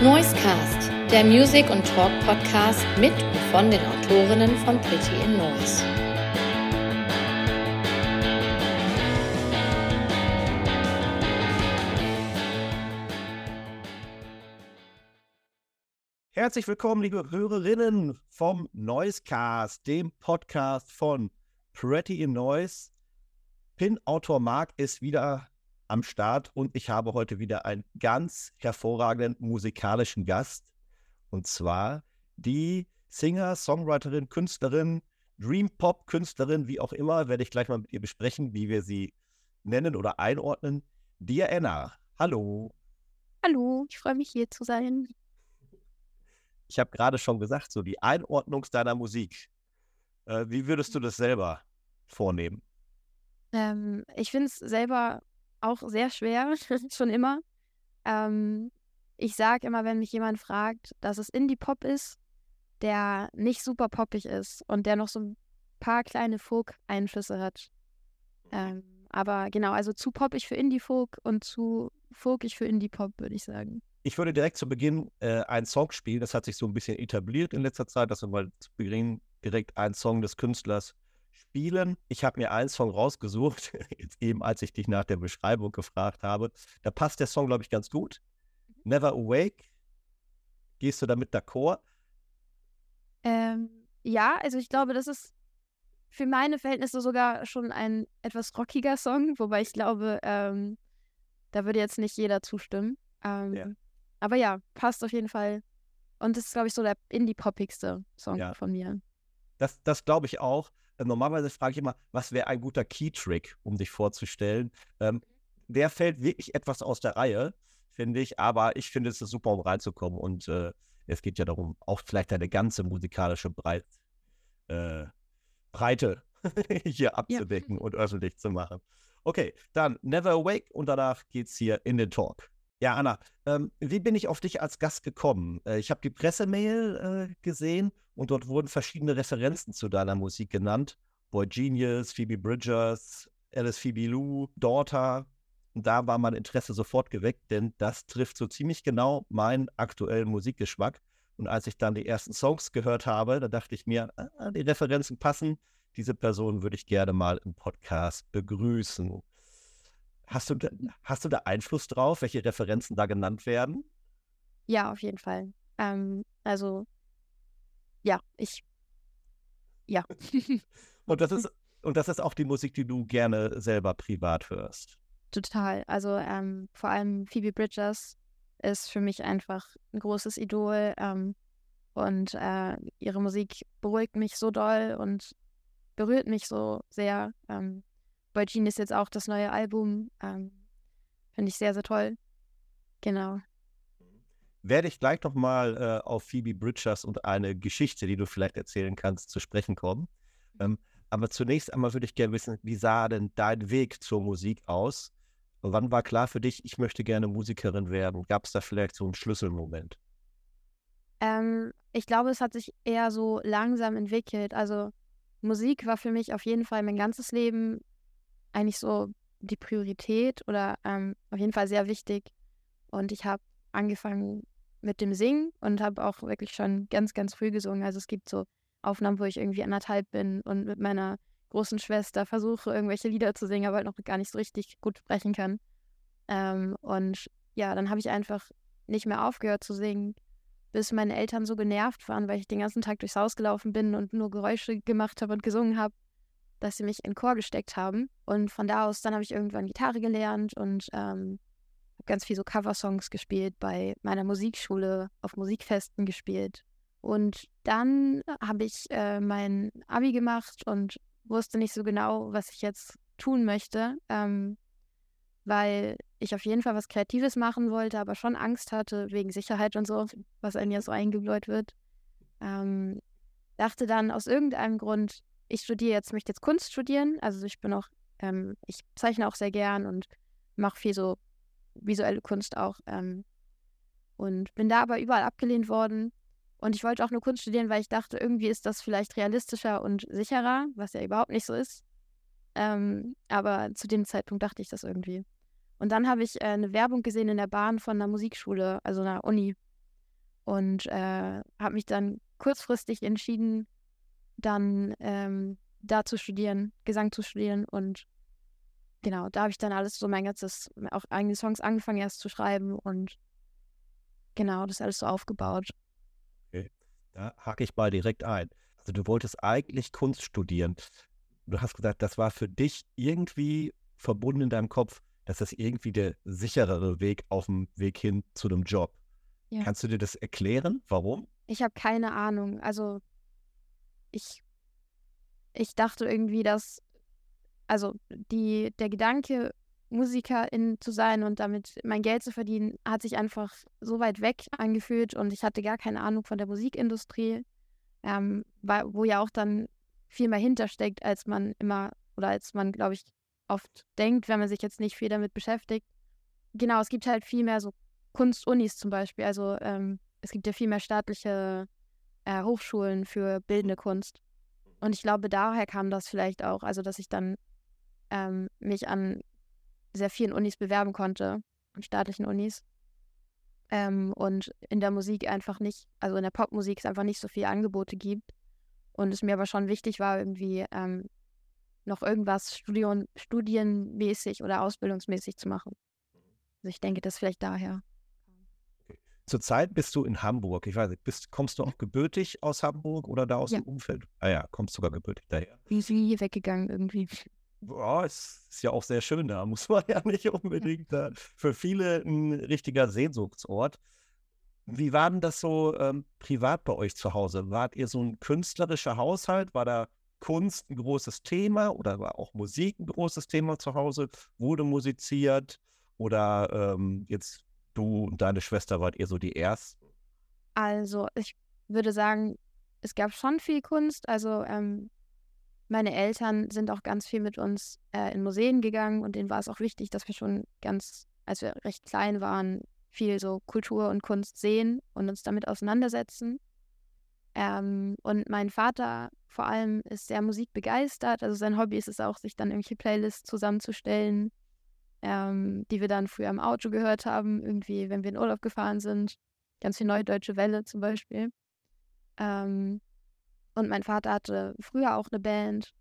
Noisecast, der Music- und Talk-Podcast mit und von den Autorinnen von Pretty in Noise. Herzlich willkommen, liebe Hörerinnen vom Noisecast, dem Podcast von Pretty in Noise. Pin-Autor Marc ist wieder am Start und ich habe heute wieder einen ganz hervorragenden musikalischen Gast. Und zwar die Singer, Songwriterin, Künstlerin, Dream Pop Künstlerin, wie auch immer, werde ich gleich mal mit ihr besprechen, wie wir sie nennen oder einordnen. Diana, hallo. Hallo, ich freue mich hier zu sein. Ich habe gerade schon gesagt, so die Einordnung deiner Musik. Äh, wie würdest du das selber vornehmen? Ähm, ich finde es selber auch sehr schwer, schon immer. Ähm, ich sage immer, wenn mich jemand fragt, dass es Indie-Pop ist, der nicht super poppig ist und der noch so ein paar kleine Folk-Einflüsse hat. Ähm, aber genau, also zu poppig für Indie-Folk und zu folkig für Indie-Pop, würde ich sagen. Ich würde direkt zu Beginn äh, einen Song spielen. Das hat sich so ein bisschen etabliert in letzter Zeit, dass wir mal zu Beginn direkt einen Song des Künstlers spielen. Ich habe mir einen Song rausgesucht, jetzt eben als ich dich nach der Beschreibung gefragt habe. Da passt der Song, glaube ich, ganz gut. Never Awake. Gehst du damit d'accord? Ähm, ja, also ich glaube, das ist für meine Verhältnisse sogar schon ein etwas rockiger Song, wobei ich glaube, ähm, da würde jetzt nicht jeder zustimmen. Ähm, ja. Aber ja, passt auf jeden Fall. Und das ist, glaube ich, so der indie-poppigste Song ja. von mir. Das, das glaube ich auch. Äh, normalerweise frage ich immer, was wäre ein guter Key-Trick, um dich vorzustellen. Ähm, der fällt wirklich etwas aus der Reihe, finde ich, aber ich finde es ist super, um reinzukommen. Und äh, es geht ja darum, auch vielleicht eine ganze musikalische Breit, äh, Breite hier abzudecken ja. und öffentlich zu machen. Okay, dann Never Awake und danach geht's hier in den Talk. Ja, Anna, ähm, wie bin ich auf dich als Gast gekommen? Äh, ich habe die Pressemail äh, gesehen und dort wurden verschiedene Referenzen zu deiner Musik genannt. Boy Genius, Phoebe Bridgers, Alice Phoebe Lou, Daughter. Und da war mein Interesse sofort geweckt, denn das trifft so ziemlich genau meinen aktuellen Musikgeschmack. Und als ich dann die ersten Songs gehört habe, da dachte ich mir, ah, die Referenzen passen. Diese Person würde ich gerne mal im Podcast begrüßen. Hast du, da, hast du da Einfluss drauf, welche Referenzen da genannt werden? Ja, auf jeden Fall. Ähm, also, ja, ich, ja. und, das ist, und das ist auch die Musik, die du gerne selber privat hörst. Total. Also, ähm, vor allem Phoebe Bridgers ist für mich einfach ein großes Idol. Ähm, und äh, ihre Musik beruhigt mich so doll und berührt mich so sehr. Ähm, bei Jean ist jetzt auch das neue Album. Ähm, Finde ich sehr, sehr toll. Genau. Werde ich gleich nochmal äh, auf Phoebe Bridgers und eine Geschichte, die du vielleicht erzählen kannst, zu sprechen kommen. Mhm. Ähm, aber zunächst einmal würde ich gerne wissen, wie sah denn dein Weg zur Musik aus? Wann war klar für dich, ich möchte gerne Musikerin werden? Gab es da vielleicht so einen Schlüsselmoment? Ähm, ich glaube, es hat sich eher so langsam entwickelt. Also Musik war für mich auf jeden Fall mein ganzes Leben eigentlich so die Priorität oder ähm, auf jeden Fall sehr wichtig. Und ich habe angefangen mit dem Singen und habe auch wirklich schon ganz, ganz früh gesungen. Also es gibt so Aufnahmen, wo ich irgendwie anderthalb bin und mit meiner großen Schwester versuche, irgendwelche Lieder zu singen, aber halt noch gar nicht so richtig gut sprechen kann. Ähm, und ja, dann habe ich einfach nicht mehr aufgehört zu singen, bis meine Eltern so genervt waren, weil ich den ganzen Tag durchs Haus gelaufen bin und nur Geräusche gemacht habe und gesungen habe dass sie mich in Chor gesteckt haben. Und von da aus, dann habe ich irgendwann Gitarre gelernt und ähm, ganz viel so Coversongs gespielt, bei meiner Musikschule auf Musikfesten gespielt. Und dann habe ich äh, mein Abi gemacht und wusste nicht so genau, was ich jetzt tun möchte, ähm, weil ich auf jeden Fall was Kreatives machen wollte, aber schon Angst hatte wegen Sicherheit und so, was einem ja so eingebläut wird. Ähm, dachte dann aus irgendeinem Grund, ich studiere jetzt, möchte jetzt Kunst studieren. Also ich bin auch, ähm, ich zeichne auch sehr gern und mache viel so visuelle Kunst auch. Ähm, und bin da aber überall abgelehnt worden. Und ich wollte auch nur Kunst studieren, weil ich dachte, irgendwie ist das vielleicht realistischer und sicherer, was ja überhaupt nicht so ist. Ähm, aber zu dem Zeitpunkt dachte ich das irgendwie. Und dann habe ich äh, eine Werbung gesehen in der Bahn von einer Musikschule, also einer Uni. und äh, habe mich dann kurzfristig entschieden, dann ähm, da zu studieren, Gesang zu studieren und genau, da habe ich dann alles so mein ganzes, auch eigene Songs angefangen erst zu schreiben und genau, das alles so aufgebaut. Okay, da hake ich mal direkt ein. Also du wolltest eigentlich Kunst studieren. Du hast gesagt, das war für dich irgendwie verbunden in deinem Kopf, dass das irgendwie der sicherere Weg auf dem Weg hin zu einem Job. Ja. Kannst du dir das erklären? Warum? Ich habe keine Ahnung. Also ich, ich dachte irgendwie, dass, also die, der Gedanke, Musikerin zu sein und damit mein Geld zu verdienen, hat sich einfach so weit weg angefühlt und ich hatte gar keine Ahnung von der Musikindustrie, ähm, wo ja auch dann viel mehr hintersteckt, als man immer oder als man, glaube ich, oft denkt, wenn man sich jetzt nicht viel damit beschäftigt. Genau, es gibt halt viel mehr so Kunstunis zum Beispiel. Also ähm, es gibt ja viel mehr staatliche äh, Hochschulen für bildende Kunst. Und ich glaube, daher kam das vielleicht auch, also dass ich dann ähm, mich an sehr vielen Unis bewerben konnte, an staatlichen Unis. Ähm, und in der Musik einfach nicht, also in der Popmusik es einfach nicht so viele Angebote gibt. Und es mir aber schon wichtig war, irgendwie ähm, noch irgendwas Studion, studienmäßig oder ausbildungsmäßig zu machen. Also ich denke, das vielleicht daher. Zurzeit bist du in Hamburg. Ich weiß nicht, bist, kommst du auch gebürtig aus Hamburg oder da aus ja. dem Umfeld? Ah ja, kommst sogar gebürtig daher. Wie ist hier weggegangen irgendwie? Boah, es ist ja auch sehr schön da, muss man ja nicht unbedingt da. Für viele ein richtiger Sehnsuchtsort. Wie war denn das so ähm, privat bei euch zu Hause? Wart ihr so ein künstlerischer Haushalt? War da Kunst ein großes Thema oder war auch Musik ein großes Thema zu Hause? Wurde musiziert? Oder ähm, jetzt du und deine Schwester wart ihr so die Ersten? Also, ich würde sagen, es gab schon viel Kunst. Also, ähm, meine Eltern sind auch ganz viel mit uns äh, in Museen gegangen und denen war es auch wichtig, dass wir schon ganz, als wir recht klein waren, viel so Kultur und Kunst sehen und uns damit auseinandersetzen. Ähm, und mein Vater vor allem ist sehr musikbegeistert. Also sein Hobby ist es auch, sich dann irgendwelche Playlists zusammenzustellen, ähm, die wir dann früher im Auto gehört haben, irgendwie, wenn wir in Urlaub gefahren sind. Ganz viel Neue Deutsche Welle zum Beispiel. Ähm, und mein Vater hatte früher auch eine Band.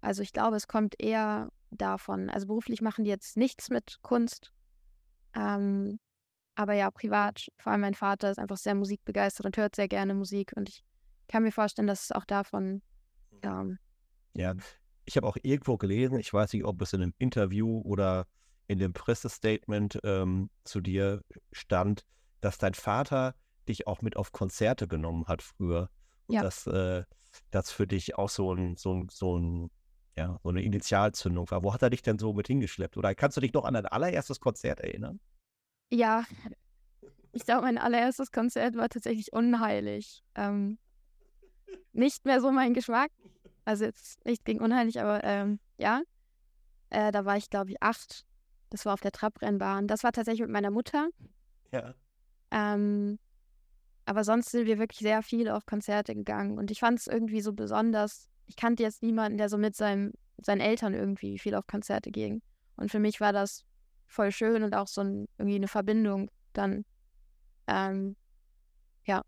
Also ich glaube, es kommt eher davon. Also beruflich machen die jetzt nichts mit Kunst. Ähm, aber ja, privat, vor allem mein Vater ist einfach sehr musikbegeistert und hört sehr gerne Musik. Und ich kann mir vorstellen, dass es auch davon kam. Ja, ich habe auch irgendwo gelesen, ich weiß nicht, ob es in einem Interview oder in dem Pressestatement ähm, zu dir stand, dass dein Vater dich auch mit auf Konzerte genommen hat früher. Und ja. dass äh, das für dich auch so ein, so ein, so ein, ja, so eine Initialzündung war. Wo hat er dich denn so mit hingeschleppt? Oder kannst du dich noch an dein allererstes Konzert erinnern? Ja, ich glaube, mein allererstes Konzert war tatsächlich unheilig. Ähm, nicht mehr so mein Geschmack. Also jetzt nicht gegen unheilig, aber ähm, ja. Äh, da war ich, glaube ich, acht. Das war auf der Trabrennbahn. Das war tatsächlich mit meiner Mutter. Ja. Ähm, aber sonst sind wir wirklich sehr viel auf Konzerte gegangen. Und ich fand es irgendwie so besonders. Ich kannte jetzt niemanden, der so mit seinem, seinen Eltern irgendwie viel auf Konzerte ging. Und für mich war das voll schön und auch so ein, irgendwie eine Verbindung dann. Ähm, ja.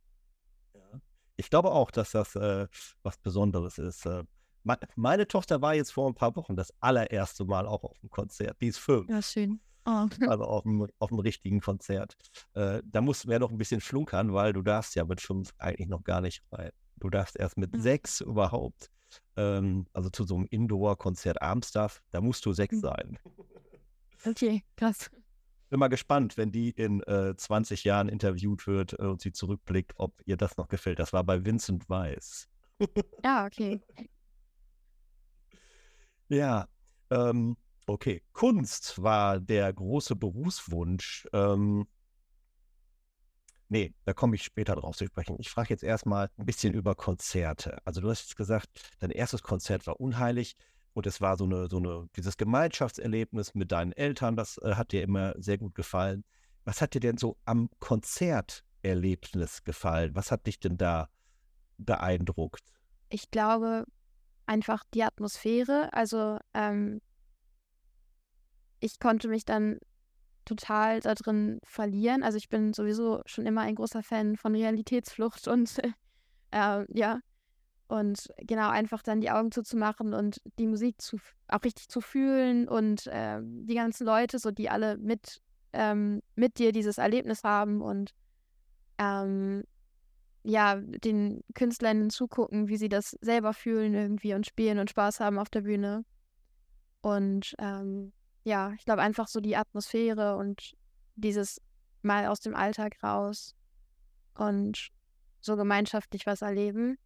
ja. Ich glaube auch, dass das äh, was Besonderes ist. Äh, meine Tochter war jetzt vor ein paar Wochen das allererste Mal auch auf dem Konzert. Die ist fünf. Ja, schön. Oh. Also auf dem, auf dem richtigen Konzert. Äh, da musst du ja noch ein bisschen flunkern, weil du darfst ja mit fünf eigentlich noch gar nicht rein. Du darfst erst mit mhm. sechs überhaupt. Ähm, also zu so einem Indoor-Konzert abends darf, da musst du sechs mhm. sein. Okay, krass. Bin mal gespannt, wenn die in äh, 20 Jahren interviewt wird äh, und sie zurückblickt, ob ihr das noch gefällt. Das war bei Vincent Weiss. Ja, okay. Ja, ähm, okay. Kunst war der große Berufswunsch. Ähm, nee, da komme ich später drauf zu sprechen. Ich frage jetzt erstmal ein bisschen über Konzerte. Also du hast jetzt gesagt, dein erstes Konzert war unheilig und es war so eine, so eine, dieses Gemeinschaftserlebnis mit deinen Eltern, das äh, hat dir immer sehr gut gefallen. Was hat dir denn so am Konzerterlebnis gefallen? Was hat dich denn da beeindruckt? Ich glaube, einfach die Atmosphäre. Also ähm, ich konnte mich dann total da drin verlieren. Also ich bin sowieso schon immer ein großer Fan von Realitätsflucht und äh, ja. Und genau, einfach dann die Augen zuzumachen und die Musik zu, auch richtig zu fühlen und äh, die ganzen Leute, so die alle mit, ähm, mit dir dieses Erlebnis haben und ähm, ja, den Künstlern zugucken, wie sie das selber fühlen irgendwie und spielen und Spaß haben auf der Bühne. Und ähm, ja, ich glaube einfach so die Atmosphäre und dieses mal aus dem Alltag raus und so gemeinschaftlich was erleben.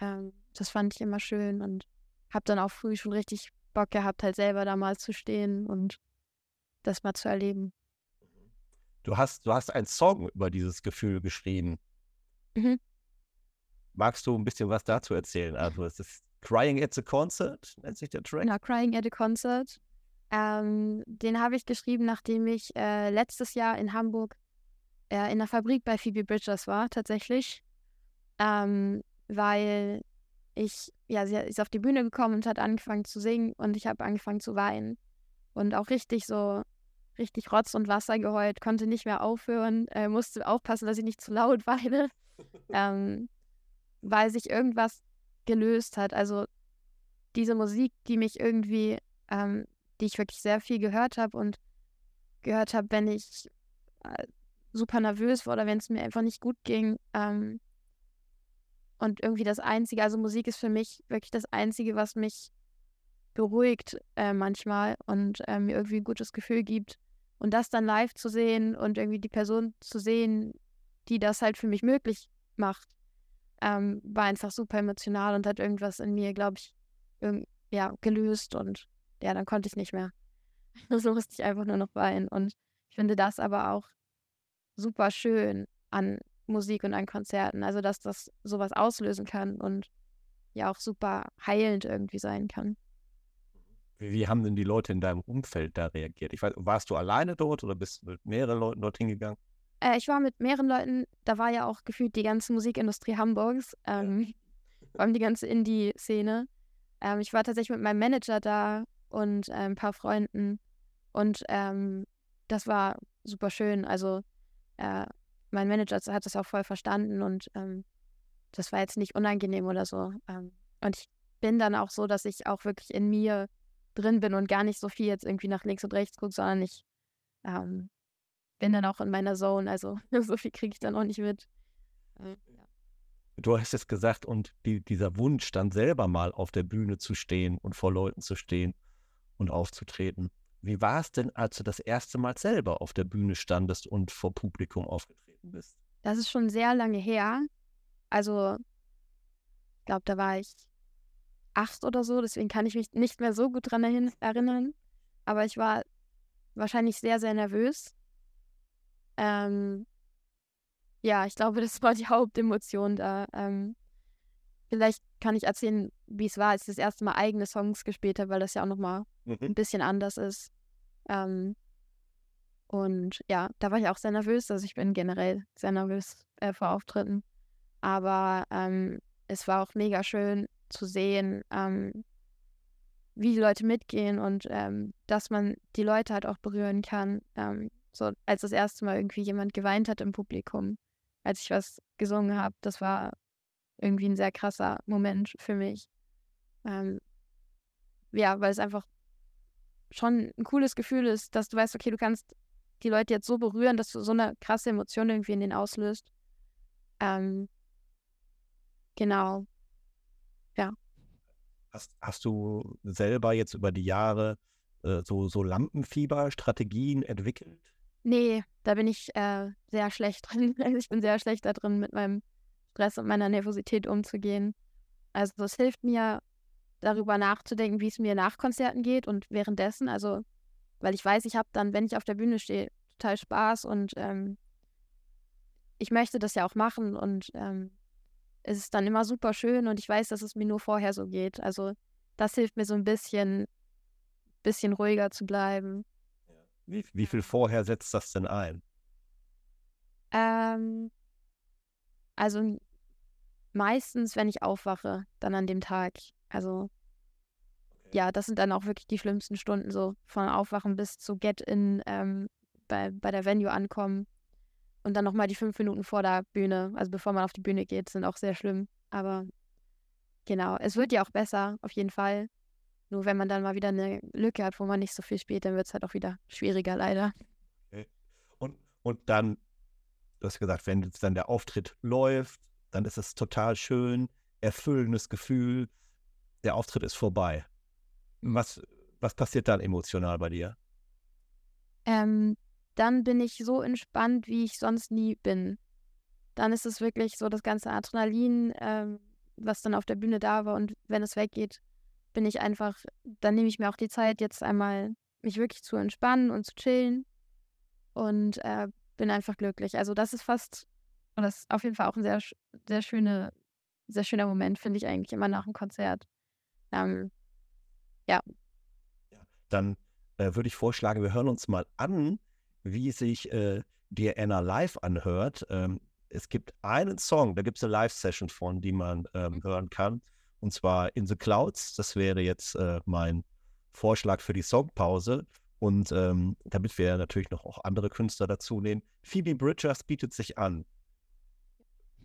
Ähm, das fand ich immer schön und habe dann auch früh schon richtig Bock gehabt, halt selber da mal zu stehen und das mal zu erleben. Du hast, du hast einen Song über dieses Gefühl geschrieben. Mhm. Magst du ein bisschen was dazu erzählen? Also es ist Crying at the Concert, nennt sich der Track. Genau, Crying at the Concert. Ähm, den habe ich geschrieben, nachdem ich äh, letztes Jahr in Hamburg äh, in der Fabrik bei Phoebe Bridgers war, tatsächlich. Ähm, weil ich, ja, sie ist auf die Bühne gekommen und hat angefangen zu singen und ich habe angefangen zu weinen. Und auch richtig so, richtig Rotz und Wasser geheult, konnte nicht mehr aufhören, äh, musste aufpassen, dass ich nicht zu laut weine, ähm, weil sich irgendwas gelöst hat. Also diese Musik, die mich irgendwie, ähm, die ich wirklich sehr viel gehört habe und gehört habe, wenn ich äh, super nervös war oder wenn es mir einfach nicht gut ging. Ähm, und irgendwie das Einzige, also Musik ist für mich wirklich das Einzige, was mich beruhigt äh, manchmal und äh, mir irgendwie ein gutes Gefühl gibt. Und das dann live zu sehen und irgendwie die Person zu sehen, die das halt für mich möglich macht, ähm, war einfach super emotional und hat irgendwas in mir, glaube ich, ja, gelöst und ja, dann konnte ich nicht mehr. so musste ich einfach nur noch weinen. Und ich finde das aber auch super schön an Musik und an Konzerten. Also, dass das sowas auslösen kann und ja auch super heilend irgendwie sein kann. Wie, wie haben denn die Leute in deinem Umfeld da reagiert? Ich weiß, warst du alleine dort oder bist du mit mehreren Leuten dorthin gegangen? Äh, ich war mit mehreren Leuten, da war ja auch gefühlt die ganze Musikindustrie Hamburgs, ähm, ja. vor allem die ganze Indie-Szene. Ähm, ich war tatsächlich mit meinem Manager da und äh, ein paar Freunden und ähm, das war super schön. Also äh, mein Manager hat das auch voll verstanden und ähm, das war jetzt nicht unangenehm oder so. Ähm, und ich bin dann auch so, dass ich auch wirklich in mir drin bin und gar nicht so viel jetzt irgendwie nach links und rechts gucke, sondern ich ähm, bin dann auch in meiner Zone. Also so viel kriege ich dann auch nicht mit. Äh, du hast es gesagt, und die, dieser Wunsch, dann selber mal auf der Bühne zu stehen und vor Leuten zu stehen und aufzutreten. Wie war es denn, als du das erste Mal selber auf der Bühne standest und vor Publikum aufgetreten bist? Das ist schon sehr lange her. Also, ich glaube, da war ich acht oder so, deswegen kann ich mich nicht mehr so gut dran erinnern. Aber ich war wahrscheinlich sehr, sehr nervös. Ähm, ja, ich glaube, das war die Hauptemotion da. Ähm, vielleicht kann ich erzählen, wie es war, als ich das erste Mal eigene Songs gespielt habe, weil das ja auch nochmal mhm. ein bisschen anders ist. Ähm, und ja, da war ich auch sehr nervös. Also ich bin generell sehr nervös äh, vor Auftritten. Aber ähm, es war auch mega schön zu sehen, ähm, wie die Leute mitgehen und ähm, dass man die Leute halt auch berühren kann. Ähm, so als das erste Mal irgendwie jemand geweint hat im Publikum, als ich was gesungen habe, das war irgendwie ein sehr krasser Moment für mich. Ähm, ja, weil es einfach schon ein cooles Gefühl ist, dass du weißt, okay, du kannst die Leute jetzt so berühren, dass du so eine krasse Emotion irgendwie in denen auslöst. Ähm, genau. Ja. Hast, hast du selber jetzt über die Jahre äh, so, so Lampenfieber-Strategien entwickelt? Nee, da bin ich äh, sehr schlecht drin. Also ich bin sehr schlecht da drin, mit meinem Stress und meiner Nervosität umzugehen. Also es hilft mir, darüber nachzudenken, wie es mir nach Konzerten geht und währenddessen. Also, weil ich weiß, ich habe dann, wenn ich auf der Bühne stehe, total Spaß und ähm, ich möchte das ja auch machen und ähm, es ist dann immer super schön und ich weiß, dass es mir nur vorher so geht. Also das hilft mir so ein bisschen, bisschen ruhiger zu bleiben. Wie, wie viel vorher setzt das denn ein? Ähm, also meistens, wenn ich aufwache, dann an dem Tag. Also ja, das sind dann auch wirklich die schlimmsten Stunden, so von Aufwachen bis zu Get in, ähm, bei, bei der Venue ankommen. Und dann nochmal die fünf Minuten vor der Bühne, also bevor man auf die Bühne geht, sind auch sehr schlimm. Aber genau, es wird ja auch besser, auf jeden Fall. Nur wenn man dann mal wieder eine Lücke hat, wo man nicht so viel spielt, dann wird es halt auch wieder schwieriger, leider. Okay. Und, und dann, du hast gesagt, wenn jetzt dann der Auftritt läuft, dann ist es total schön, erfüllendes Gefühl, der Auftritt ist vorbei. Was, was passiert dann emotional bei dir? Ähm, dann bin ich so entspannt, wie ich sonst nie bin. Dann ist es wirklich so das ganze Adrenalin, ähm, was dann auf der Bühne da war. Und wenn es weggeht, bin ich einfach, dann nehme ich mir auch die Zeit, jetzt einmal mich wirklich zu entspannen und zu chillen. Und äh, bin einfach glücklich. Also das ist fast, und das ist auf jeden Fall auch ein sehr, sehr, schöne, sehr schöner Moment, finde ich eigentlich immer nach dem Konzert. Ähm, ja. ja. Dann äh, würde ich vorschlagen, wir hören uns mal an, wie sich äh, dir Anna live anhört. Ähm, es gibt einen Song, da gibt es eine Live-Session von, die man ähm, mhm. hören kann. Und zwar In the Clouds. Das wäre jetzt äh, mein Vorschlag für die Songpause. Und ähm, damit wir natürlich noch auch andere Künstler dazu nehmen. Phoebe Bridgers bietet sich an.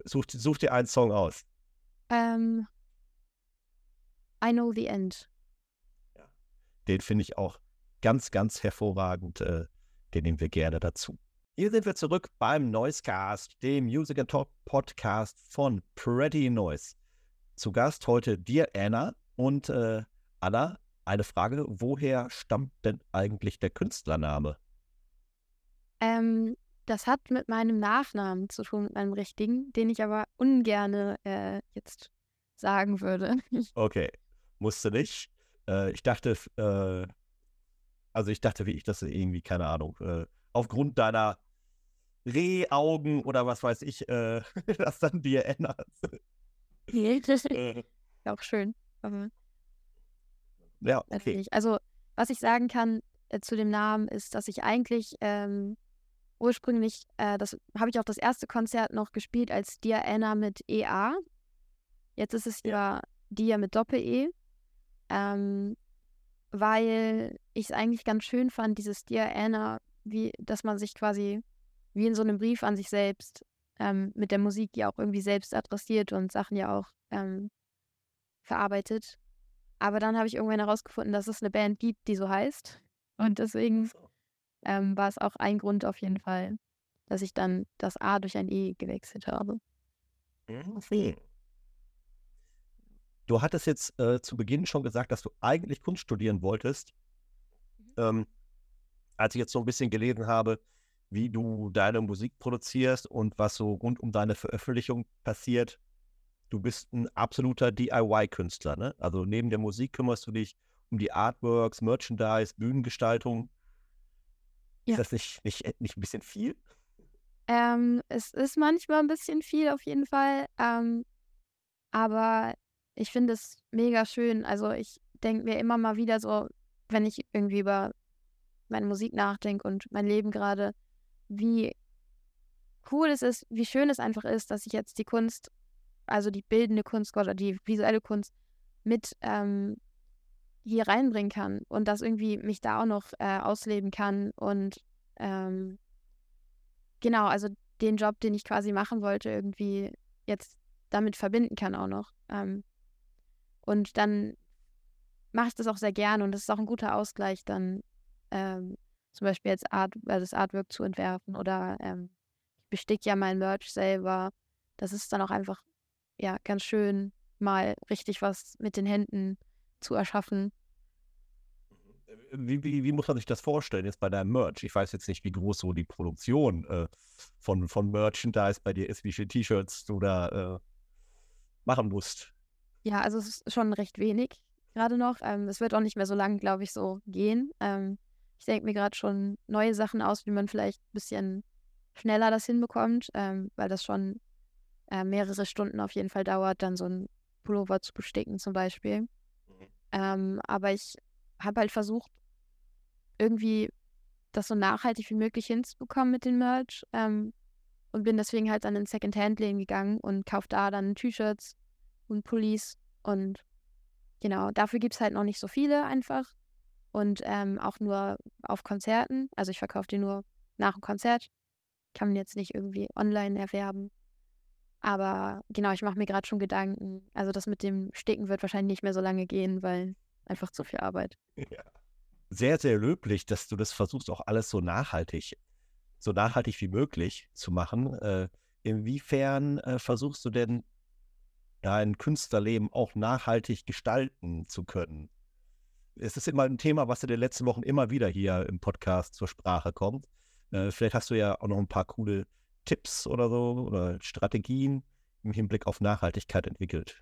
Such, such dir einen Song aus. Um, ähm, I Know the End. Ja. Den finde ich auch ganz, ganz hervorragend. Äh, den nehmen wir gerne dazu. Hier sind wir zurück beim Noisecast, dem Music and Talk Podcast von Pretty Noise. Zu Gast heute dir, Anna. Und äh, Anna, eine Frage: Woher stammt denn eigentlich der Künstlername? Ähm, das hat mit meinem Nachnamen zu tun, mit meinem richtigen, den ich aber ungerne äh, jetzt sagen würde. Okay, musste nicht. Äh, ich dachte, äh, also ich dachte, wie ich das irgendwie, keine Ahnung, äh, aufgrund deiner Rehaugen oder was weiß ich, äh, das dann dir ändert. Nee, das ist äh. auch schön. Aber ja, okay. Also, was ich sagen kann zu dem Namen ist, dass ich eigentlich ähm, ursprünglich, äh, das habe ich auch das erste Konzert noch gespielt als Dia Anna mit EA. Jetzt ist es ja Dia mit Doppel-E. Ähm, weil ich es eigentlich ganz schön fand, dieses Dear Anna, wie, dass man sich quasi wie in so einem Brief an sich selbst ähm, mit der Musik ja auch irgendwie selbst adressiert und Sachen ja auch ähm, verarbeitet. Aber dann habe ich irgendwann herausgefunden, dass es eine Band gibt, die so heißt. Und deswegen ähm, war es auch ein Grund auf jeden Fall, dass ich dann das A durch ein E gewechselt habe. Okay. Du hattest jetzt äh, zu Beginn schon gesagt, dass du eigentlich Kunst studieren wolltest. Mhm. Ähm, als ich jetzt so ein bisschen gelesen habe, wie du deine Musik produzierst und was so rund um deine Veröffentlichung passiert, du bist ein absoluter DIY-Künstler. Ne? Also neben der Musik kümmerst du dich um die Artworks, Merchandise, Bühnengestaltung. Ja. Ist das nicht, nicht, nicht ein bisschen viel? Ähm, es ist manchmal ein bisschen viel auf jeden Fall. Ähm, aber ich finde es mega schön. Also ich denke mir immer mal wieder so, wenn ich irgendwie über meine Musik nachdenke und mein Leben gerade, wie cool es ist, wie schön es einfach ist, dass ich jetzt die Kunst, also die bildende Kunst oder die visuelle Kunst mit ähm, hier reinbringen kann und das irgendwie mich da auch noch äh, ausleben kann und ähm, genau, also den Job, den ich quasi machen wollte, irgendwie jetzt damit verbinden kann auch noch. Ähm, und dann mache ich das auch sehr gerne und das ist auch ein guter Ausgleich, dann ähm, zum Beispiel jetzt Art, also das Artwork zu entwerfen oder ähm, ich besticke ja mein Merch selber. Das ist dann auch einfach ja ganz schön, mal richtig was mit den Händen zu erschaffen. Wie, wie, wie, muss man sich das vorstellen jetzt bei deinem Merch? Ich weiß jetzt nicht, wie groß so die Produktion äh, von, von Merchandise bei dir ist, wie viele T-Shirts du da äh, machen musst. Ja, also es ist schon recht wenig gerade noch. Ähm, es wird auch nicht mehr so lange, glaube ich, so gehen. Ähm, ich denke mir gerade schon neue Sachen aus, wie man vielleicht ein bisschen schneller das hinbekommt, ähm, weil das schon äh, mehrere Stunden auf jeden Fall dauert, dann so ein Pullover zu besticken zum Beispiel. Mhm. Ähm, aber ich habe halt versucht, irgendwie das so nachhaltig wie möglich hinzubekommen mit dem Merch ähm, und bin deswegen halt an den Second-Hand-Läden gegangen und kaufe da dann T-Shirts und Pullis. Und genau, dafür gibt es halt noch nicht so viele einfach. Und ähm, auch nur auf Konzerten. Also ich verkaufe die nur nach dem Konzert. Kann man jetzt nicht irgendwie online erwerben. Aber genau, ich mache mir gerade schon Gedanken. Also das mit dem Sticken wird wahrscheinlich nicht mehr so lange gehen, weil einfach zu viel Arbeit. Ja. Sehr, sehr löblich, dass du das versuchst, auch alles so nachhaltig, so nachhaltig wie möglich zu machen. Äh, inwiefern äh, versuchst du denn dein Künstlerleben auch nachhaltig gestalten zu können? Es ist immer ein Thema, was in den letzten Wochen immer wieder hier im Podcast zur Sprache kommt. Äh, vielleicht hast du ja auch noch ein paar coole Tipps oder so oder Strategien im Hinblick auf Nachhaltigkeit entwickelt.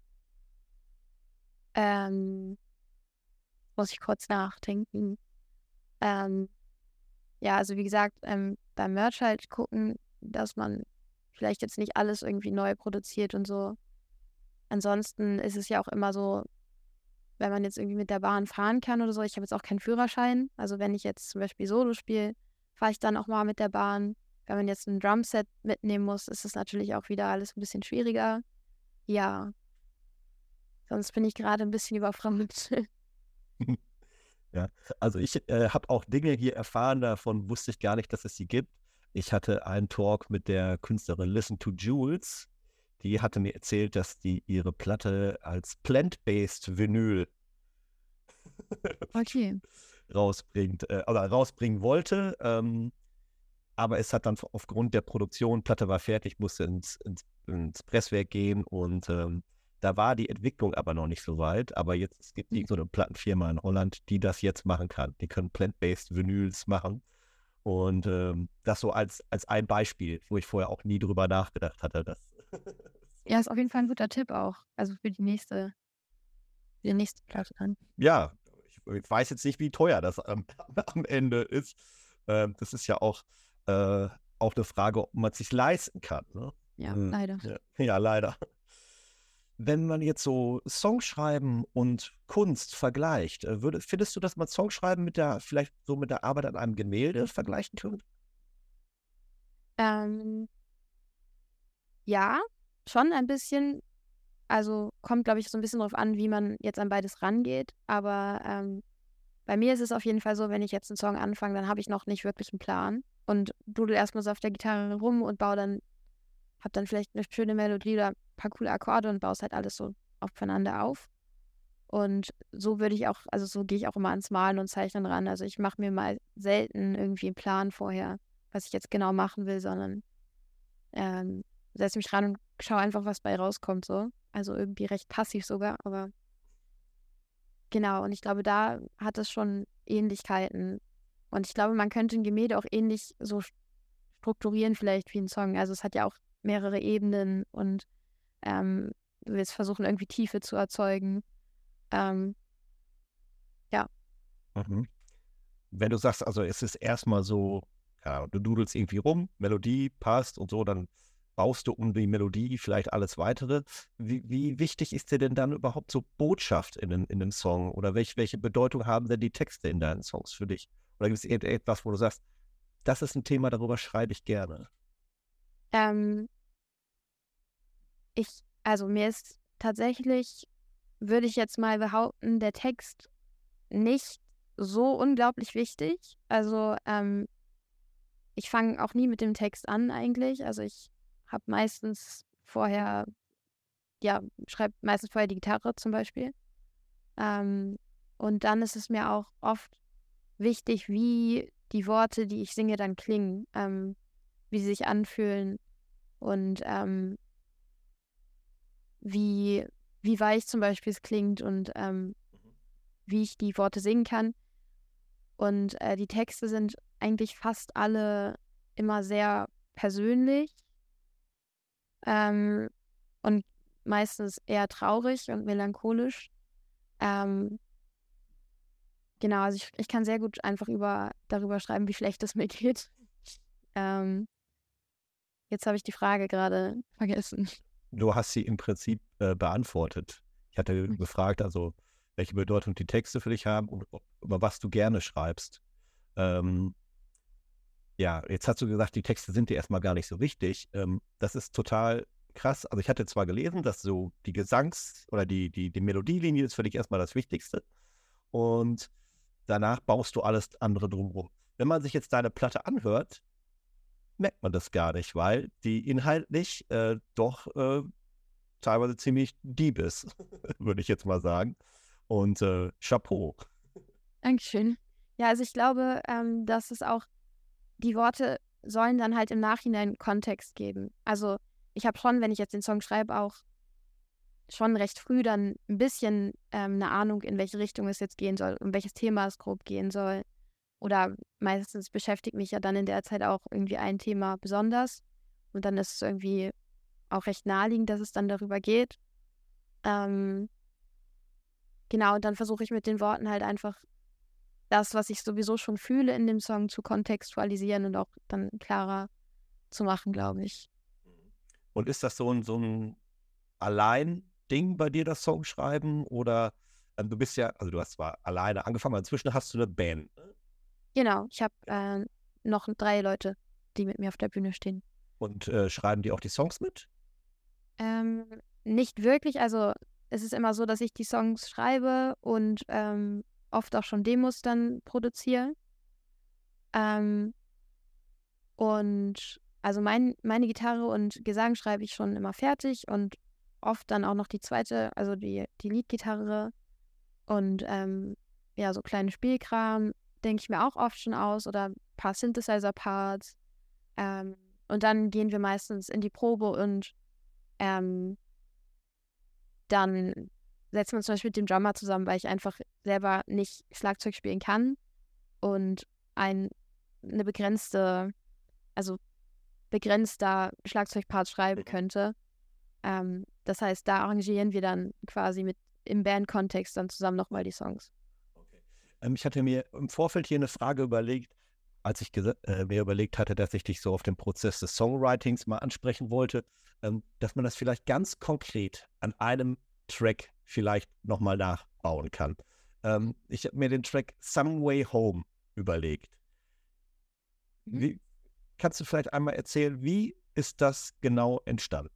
Ähm, muss ich kurz nachdenken. Ähm, ja, also wie gesagt, ähm, beim Merch halt gucken, dass man vielleicht jetzt nicht alles irgendwie neu produziert und so. Ansonsten ist es ja auch immer so, wenn man jetzt irgendwie mit der Bahn fahren kann oder so. Ich habe jetzt auch keinen Führerschein. Also wenn ich jetzt zum Beispiel Solo spiele, fahre ich dann auch mal mit der Bahn. Wenn man jetzt ein Drumset mitnehmen muss, ist es natürlich auch wieder alles ein bisschen schwieriger. Ja. Sonst bin ich gerade ein bisschen überfragt. Ja, also ich äh, habe auch Dinge hier erfahren, davon wusste ich gar nicht, dass es sie gibt. Ich hatte einen Talk mit der Künstlerin Listen to Jules. Die hatte mir erzählt, dass die ihre Platte als plant-based Vinyl okay. rausbringt, äh, oder rausbringen wollte. Ähm, aber es hat dann aufgrund der Produktion, Platte war fertig, musste ins, ins, ins Presswerk gehen und ähm, da war die Entwicklung aber noch nicht so weit. Aber jetzt es gibt mhm. so eine Plattenfirma in Holland, die das jetzt machen kann. Die können plant-based Vinyls machen. Und ähm, das so als, als ein Beispiel, wo ich vorher auch nie drüber nachgedacht hatte. Dass ja, ist auf jeden Fall ein guter Tipp auch. Also für die nächste, für die nächste Platte dann. Ja, ich, ich weiß jetzt nicht, wie teuer das am, am Ende ist. Ähm, das ist ja auch, äh, auch eine Frage, ob man es sich leisten kann. Ne? Ja, äh, leider. Ja, ja, leider wenn man jetzt so Songschreiben und Kunst vergleicht, äh, würde, findest du, dass man Songschreiben mit der, vielleicht so mit der Arbeit an einem Gemälde vergleichen könnte? Ähm, ja, schon ein bisschen. Also kommt, glaube ich, so ein bisschen darauf an, wie man jetzt an beides rangeht. Aber ähm, bei mir ist es auf jeden Fall so, wenn ich jetzt einen Song anfange, dann habe ich noch nicht wirklich einen Plan und dudel erstmal so auf der Gitarre rum und baue dann, habe dann vielleicht eine schöne Melodie oder paar coole Akkorde und baust halt alles so aufeinander auf. Und so würde ich auch, also so gehe ich auch immer ans Malen und Zeichnen ran. Also ich mache mir mal selten irgendwie einen Plan vorher, was ich jetzt genau machen will, sondern ähm, setze mich ran und schaue einfach, was bei rauskommt. So. Also irgendwie recht passiv sogar, aber genau. Und ich glaube, da hat es schon Ähnlichkeiten. Und ich glaube, man könnte ein Gemälde auch ähnlich so strukturieren, vielleicht wie ein Song. Also es hat ja auch mehrere Ebenen und ähm, du willst versuchen, irgendwie Tiefe zu erzeugen. Ähm, ja. Mhm. Wenn du sagst, also es ist erstmal so, ja, du dudelst irgendwie rum, Melodie passt und so, dann baust du um die Melodie vielleicht alles weitere. Wie, wie wichtig ist dir denn dann überhaupt so Botschaft in, in einem Song? Oder welch, welche Bedeutung haben denn die Texte in deinen Songs für dich? Oder gibt es etwas, wo du sagst, das ist ein Thema, darüber schreibe ich gerne? Ähm, ich, also mir ist tatsächlich, würde ich jetzt mal behaupten, der Text nicht so unglaublich wichtig. Also ähm, ich fange auch nie mit dem Text an eigentlich. Also ich habe meistens vorher, ja, schreibe meistens vorher die Gitarre zum Beispiel. Ähm, und dann ist es mir auch oft wichtig, wie die Worte, die ich singe, dann klingen, ähm, wie sie sich anfühlen. Und ähm, wie, wie weich zum Beispiel es klingt und ähm, mhm. wie ich die Worte singen kann. Und äh, die Texte sind eigentlich fast alle immer sehr persönlich ähm, und meistens eher traurig und melancholisch. Ähm, genau, also ich, ich kann sehr gut einfach über, darüber schreiben, wie schlecht es mir geht. Ähm, jetzt habe ich die Frage gerade vergessen du hast sie im Prinzip äh, beantwortet. Ich hatte mhm. gefragt, also welche Bedeutung die Texte für dich haben und über was du gerne schreibst. Ähm, ja, jetzt hast du gesagt, die Texte sind dir erstmal gar nicht so wichtig. Ähm, das ist total krass. Also ich hatte zwar gelesen, dass so die Gesangs- oder die, die, die Melodielinie ist für dich erstmal das Wichtigste. Und danach baust du alles andere drumherum. Wenn man sich jetzt deine Platte anhört, merkt man das gar nicht, weil die inhaltlich äh, doch äh, teilweise ziemlich deep ist, würde ich jetzt mal sagen. Und äh, Chapeau. Dankeschön. Ja, also ich glaube, ähm, dass es auch, die Worte sollen dann halt im Nachhinein Kontext geben. Also ich habe schon, wenn ich jetzt den Song schreibe, auch schon recht früh dann ein bisschen ähm, eine Ahnung, in welche Richtung es jetzt gehen soll, um welches Thema es grob gehen soll. Oder meistens beschäftigt mich ja dann in der Zeit auch irgendwie ein Thema besonders. Und dann ist es irgendwie auch recht naheliegend, dass es dann darüber geht. Ähm, genau, und dann versuche ich mit den Worten halt einfach das, was ich sowieso schon fühle in dem Song, zu kontextualisieren und auch dann klarer zu machen, glaube ich. Und ist das so ein, so ein Allein-Ding bei dir, das Song schreiben? Oder ähm, du bist ja, also du hast zwar alleine angefangen, aber inzwischen hast du eine Band. Genau, ich habe äh, noch drei Leute, die mit mir auf der Bühne stehen. Und äh, schreiben die auch die Songs mit? Ähm, nicht wirklich. Also es ist immer so, dass ich die Songs schreibe und ähm, oft auch schon Demos dann produziere. Ähm, und also mein, meine Gitarre und Gesang schreibe ich schon immer fertig und oft dann auch noch die zweite, also die, die Leadgitarre und ähm, ja, so kleine Spielkram denke ich mir auch oft schon aus oder ein paar Synthesizer-Parts. Ähm, und dann gehen wir meistens in die Probe und ähm, dann setzen wir uns zum Beispiel mit dem Drummer zusammen, weil ich einfach selber nicht Schlagzeug spielen kann und ein, eine begrenzte, also begrenzter Schlagzeugpart schreiben könnte. Ähm, das heißt, da arrangieren wir dann quasi mit im Bandkontext dann zusammen nochmal die Songs. Ähm, ich hatte mir im Vorfeld hier eine Frage überlegt, als ich äh, mir überlegt hatte, dass ich dich so auf den Prozess des Songwritings mal ansprechen wollte, ähm, dass man das vielleicht ganz konkret an einem Track vielleicht nochmal nachbauen kann. Ähm, ich habe mir den Track Some Way Home überlegt. Mhm. Wie, kannst du vielleicht einmal erzählen, wie ist das genau entstanden?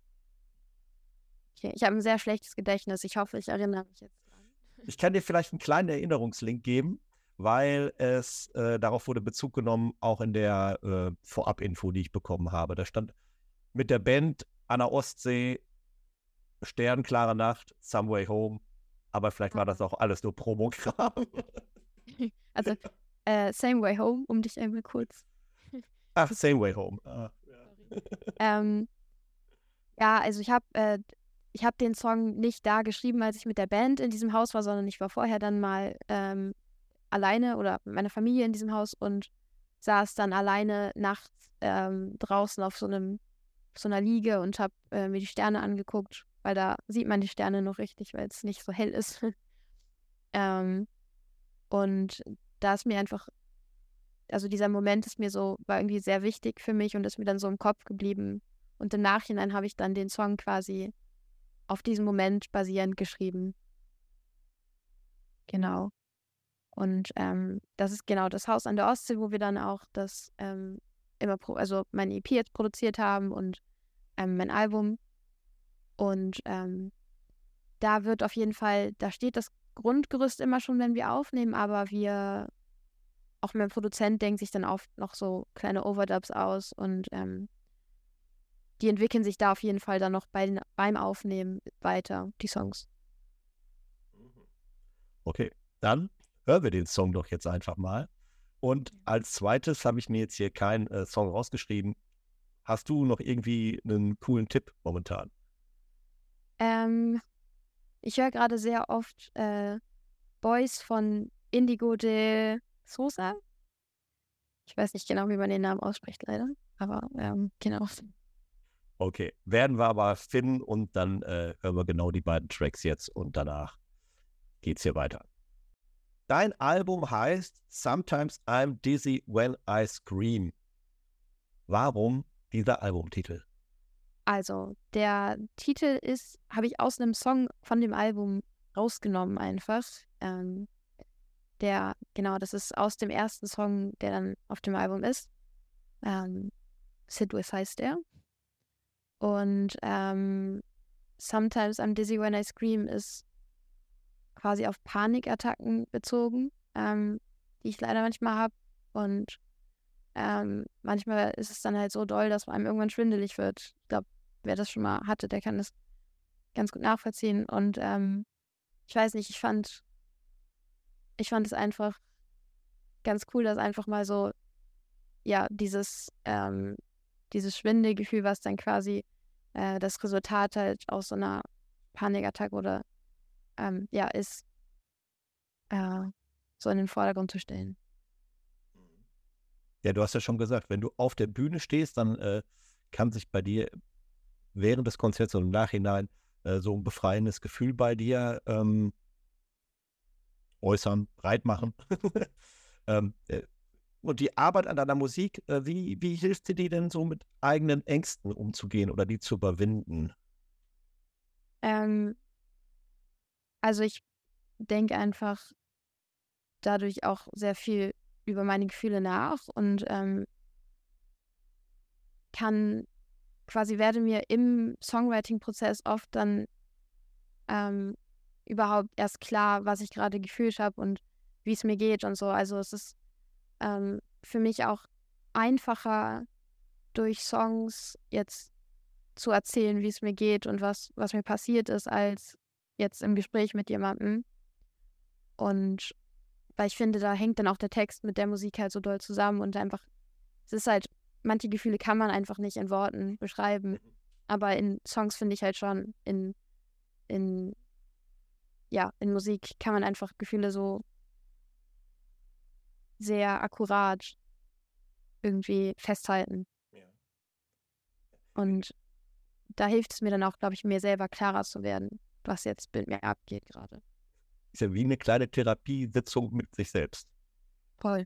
Okay, ich habe ein sehr schlechtes Gedächtnis. Ich hoffe, ich erinnere mich jetzt. Ich kann dir vielleicht einen kleinen Erinnerungslink geben, weil es äh, darauf wurde Bezug genommen, auch in der äh, Vorab-Info, die ich bekommen habe. Da stand mit der Band an der Ostsee Sternklare Nacht, Some Way Home. Aber vielleicht war das auch alles nur Promogramm. Also, äh, Same Way Home, um dich einmal kurz. Ach, Same Way Home. Ah, ja. ähm, ja, also ich habe äh, ich habe den Song nicht da geschrieben, als ich mit der Band in diesem Haus war, sondern ich war vorher dann mal ähm, alleine oder mit meiner Familie in diesem Haus und saß dann alleine nachts ähm, draußen auf so einem so einer Liege und habe äh, mir die Sterne angeguckt weil da sieht man die Sterne noch richtig, weil es nicht so hell ist. ähm, und da ist mir einfach, also dieser Moment ist mir so, war irgendwie sehr wichtig für mich und ist mir dann so im Kopf geblieben. Und im Nachhinein habe ich dann den Song quasi auf diesem Moment basierend geschrieben. Genau. Und ähm, das ist genau das Haus an der Ostsee, wo wir dann auch das ähm, immer, also mein EP jetzt produziert haben und ähm, mein Album. Und ähm, da wird auf jeden Fall, da steht das Grundgerüst immer schon, wenn wir aufnehmen, aber wir, auch mein Produzent denkt sich dann oft noch so kleine Overdubs aus und ähm, die entwickeln sich da auf jeden Fall dann noch bei beim Aufnehmen weiter, die Songs. Okay, dann hören wir den Song doch jetzt einfach mal. Und als zweites habe ich mir jetzt hier keinen äh, Song rausgeschrieben. Hast du noch irgendwie einen coolen Tipp momentan? Ähm, ich höre gerade sehr oft äh, Boys von Indigo de Sosa. Ich weiß nicht genau, wie man den Namen ausspricht, leider. Aber ähm, genau. Okay, werden wir aber finden und dann äh, hören wir genau die beiden Tracks jetzt und danach geht's hier weiter. Dein Album heißt Sometimes I'm Dizzy When I Scream. Warum dieser Albumtitel? Also, der Titel ist, habe ich aus einem Song von dem Album rausgenommen einfach. Ähm, der, genau, das ist aus dem ersten Song, der dann auf dem Album ist. Ähm, Sid With heißt der. Und ähm, Sometimes I'm Dizzy When I Scream ist quasi auf Panikattacken bezogen, ähm, die ich leider manchmal habe. Und ähm, manchmal ist es dann halt so doll, dass einem irgendwann schwindelig wird. Ich glaube, wer das schon mal hatte, der kann das ganz gut nachvollziehen. Und ähm, ich weiß nicht, ich fand, ich fand es einfach ganz cool, dass einfach mal so, ja, dieses, ähm, dieses Schwindelgefühl, was dann quasi äh, das Resultat halt aus so einer Panikattacke oder ähm, ja, ist, äh, so in den Vordergrund zu stellen. Ja, du hast ja schon gesagt, wenn du auf der Bühne stehst, dann äh, kann sich bei dir während des Konzerts und im Nachhinein äh, so ein befreiendes Gefühl bei dir ähm, äußern, breit machen. ähm, äh, und die Arbeit an deiner Musik, äh, wie, wie hilft dir die denn so mit eigenen Ängsten umzugehen oder die zu überwinden? Ähm, also ich denke einfach dadurch auch sehr viel über meine Gefühle nach und ähm, kann quasi werde mir im Songwriting-Prozess oft dann ähm, überhaupt erst klar, was ich gerade gefühlt habe und wie es mir geht und so. Also es ist ähm, für mich auch einfacher durch Songs jetzt zu erzählen, wie es mir geht und was, was mir passiert ist, als jetzt im Gespräch mit jemandem. Und weil ich finde, da hängt dann auch der Text mit der Musik halt so doll zusammen und einfach, es ist halt, manche Gefühle kann man einfach nicht in Worten beschreiben. Mhm. Aber in Songs finde ich halt schon, in, in, ja, in Musik kann man einfach Gefühle so sehr akkurat irgendwie festhalten. Ja. Und da hilft es mir dann auch, glaube ich, mir selber klarer zu werden, was jetzt mit mir abgeht gerade. Ist ja wie eine kleine Therapiesitzung mit sich selbst. Voll.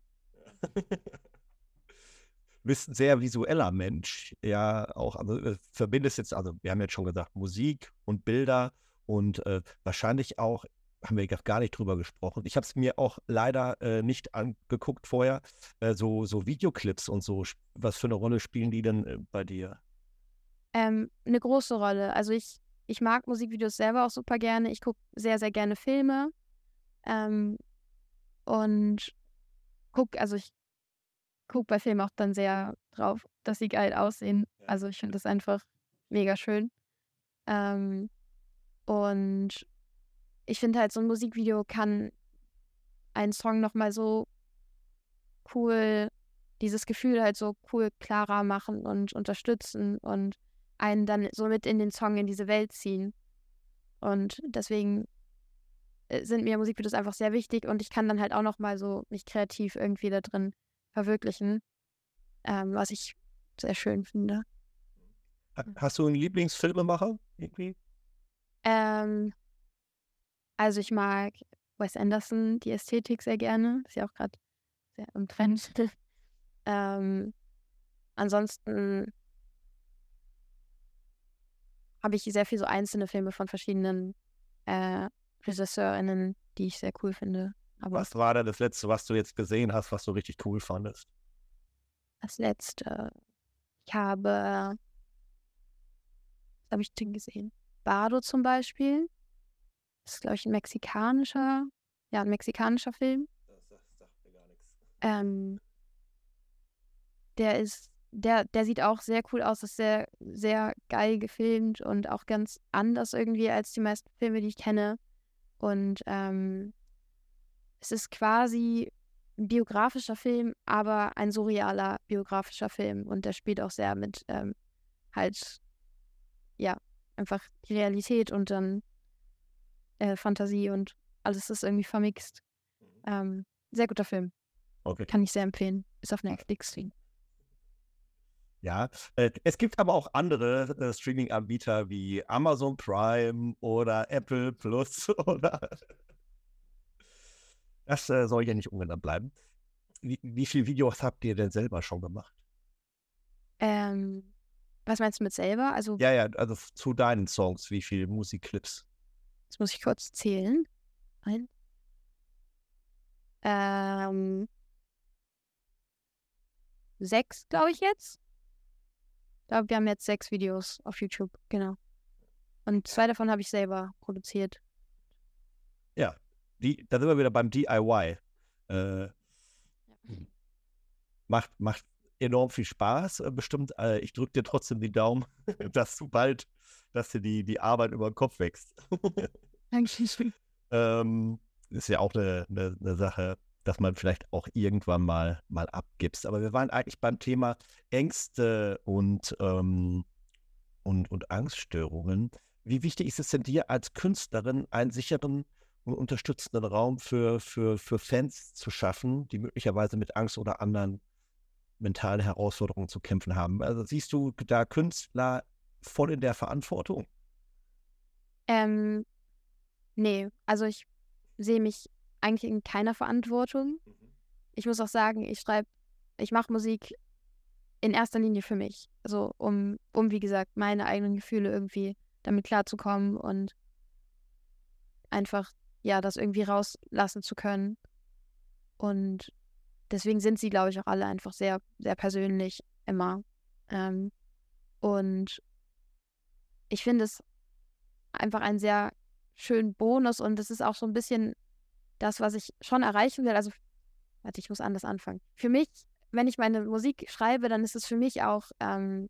du bist ein sehr visueller Mensch. Ja, auch, also äh, verbindest jetzt, also wir haben jetzt schon gesagt, Musik und Bilder und äh, wahrscheinlich auch, haben wir gar nicht drüber gesprochen. Ich habe es mir auch leider äh, nicht angeguckt vorher. Äh, so, so Videoclips und so, was für eine Rolle spielen die denn äh, bei dir? Ähm, eine große Rolle. Also ich ich mag Musikvideos selber auch super gerne. Ich gucke sehr, sehr gerne Filme. Ähm, und gucke, also ich gucke bei Filmen auch dann sehr drauf, dass sie geil aussehen. Also ich finde das einfach mega schön. Ähm, und ich finde halt, so ein Musikvideo kann einen Song nochmal so cool, dieses Gefühl halt so cool klarer machen und unterstützen und einen dann so mit in den Song, in diese Welt ziehen. Und deswegen äh, sind mir Musikvideos einfach sehr wichtig und ich kann dann halt auch nochmal so mich kreativ irgendwie da drin verwirklichen, ähm, was ich sehr schön finde. Hast du einen Lieblingsfilmemacher irgendwie? Ähm, also ich mag Wes Anderson, die Ästhetik sehr gerne. Ist ja auch gerade sehr im Trend. ähm, ansonsten habe ich sehr viel so einzelne Filme von verschiedenen äh, RegisseurInnen, die ich sehr cool finde. Aber was war denn das letzte, was du jetzt gesehen hast, was du richtig cool fandest? Das letzte. Ich habe. Was habe ich denn gesehen? Bardo zum Beispiel. Das ist, glaube ich, ein mexikanischer. Ja, ein mexikanischer Film. Das, das sagt mir gar nichts. Ähm, der ist der, der sieht auch sehr cool aus, ist sehr, sehr geil gefilmt und auch ganz anders irgendwie als die meisten Filme, die ich kenne. Und ähm, es ist quasi ein biografischer Film, aber ein surrealer biografischer Film. Und der spielt auch sehr mit ähm, halt, ja, einfach die Realität und dann äh, Fantasie und alles ist irgendwie vermixt. Mhm. Ähm, sehr guter Film. Okay. Kann ich sehr empfehlen. Ist auf Netflix. Ja, äh, es gibt aber auch andere äh, Streaming-Anbieter wie Amazon Prime oder Apple Plus oder. Das äh, soll ja nicht ungenannt bleiben. Wie, wie viele Videos habt ihr denn selber schon gemacht? Ähm, was meinst du mit selber? Also, ja, ja, also zu deinen Songs, wie viele Musikclips? Das muss ich kurz zählen. Ein. Ähm, sechs, glaube ich jetzt. Ich glaube, wir haben jetzt sechs Videos auf YouTube, genau. Und zwei davon habe ich selber produziert. Ja, die, da sind wir wieder beim DIY. Äh, ja. macht, macht, enorm viel Spaß, äh, bestimmt. Äh, ich drücke dir trotzdem die Daumen, dass du bald, dass dir die, die Arbeit über den Kopf wächst. Dankeschön. ähm, ist ja auch eine, eine, eine Sache, dass man vielleicht auch irgendwann mal, mal abgibst. Aber wir waren eigentlich beim Thema Ängste und, ähm, und, und Angststörungen. Wie wichtig ist es denn dir als Künstlerin, einen sicheren und unterstützenden Raum für, für, für Fans zu schaffen, die möglicherweise mit Angst oder anderen mentalen Herausforderungen zu kämpfen haben? Also siehst du da Künstler voll in der Verantwortung? Ähm, nee, also ich sehe mich eigentlich in keiner Verantwortung. Mhm. Ich muss auch sagen, ich schreibe, ich mache Musik in erster Linie für mich. Also um, um, wie gesagt, meine eigenen Gefühle irgendwie damit klarzukommen und einfach, ja, das irgendwie rauslassen zu können. Und deswegen sind sie, glaube ich, auch alle einfach sehr, sehr persönlich immer. Ähm, und ich finde es einfach einen sehr schönen Bonus und es ist auch so ein bisschen das, was ich schon erreichen will. Also, warte, ich muss anders anfangen. Für mich, wenn ich meine Musik schreibe, dann ist es für mich auch ähm,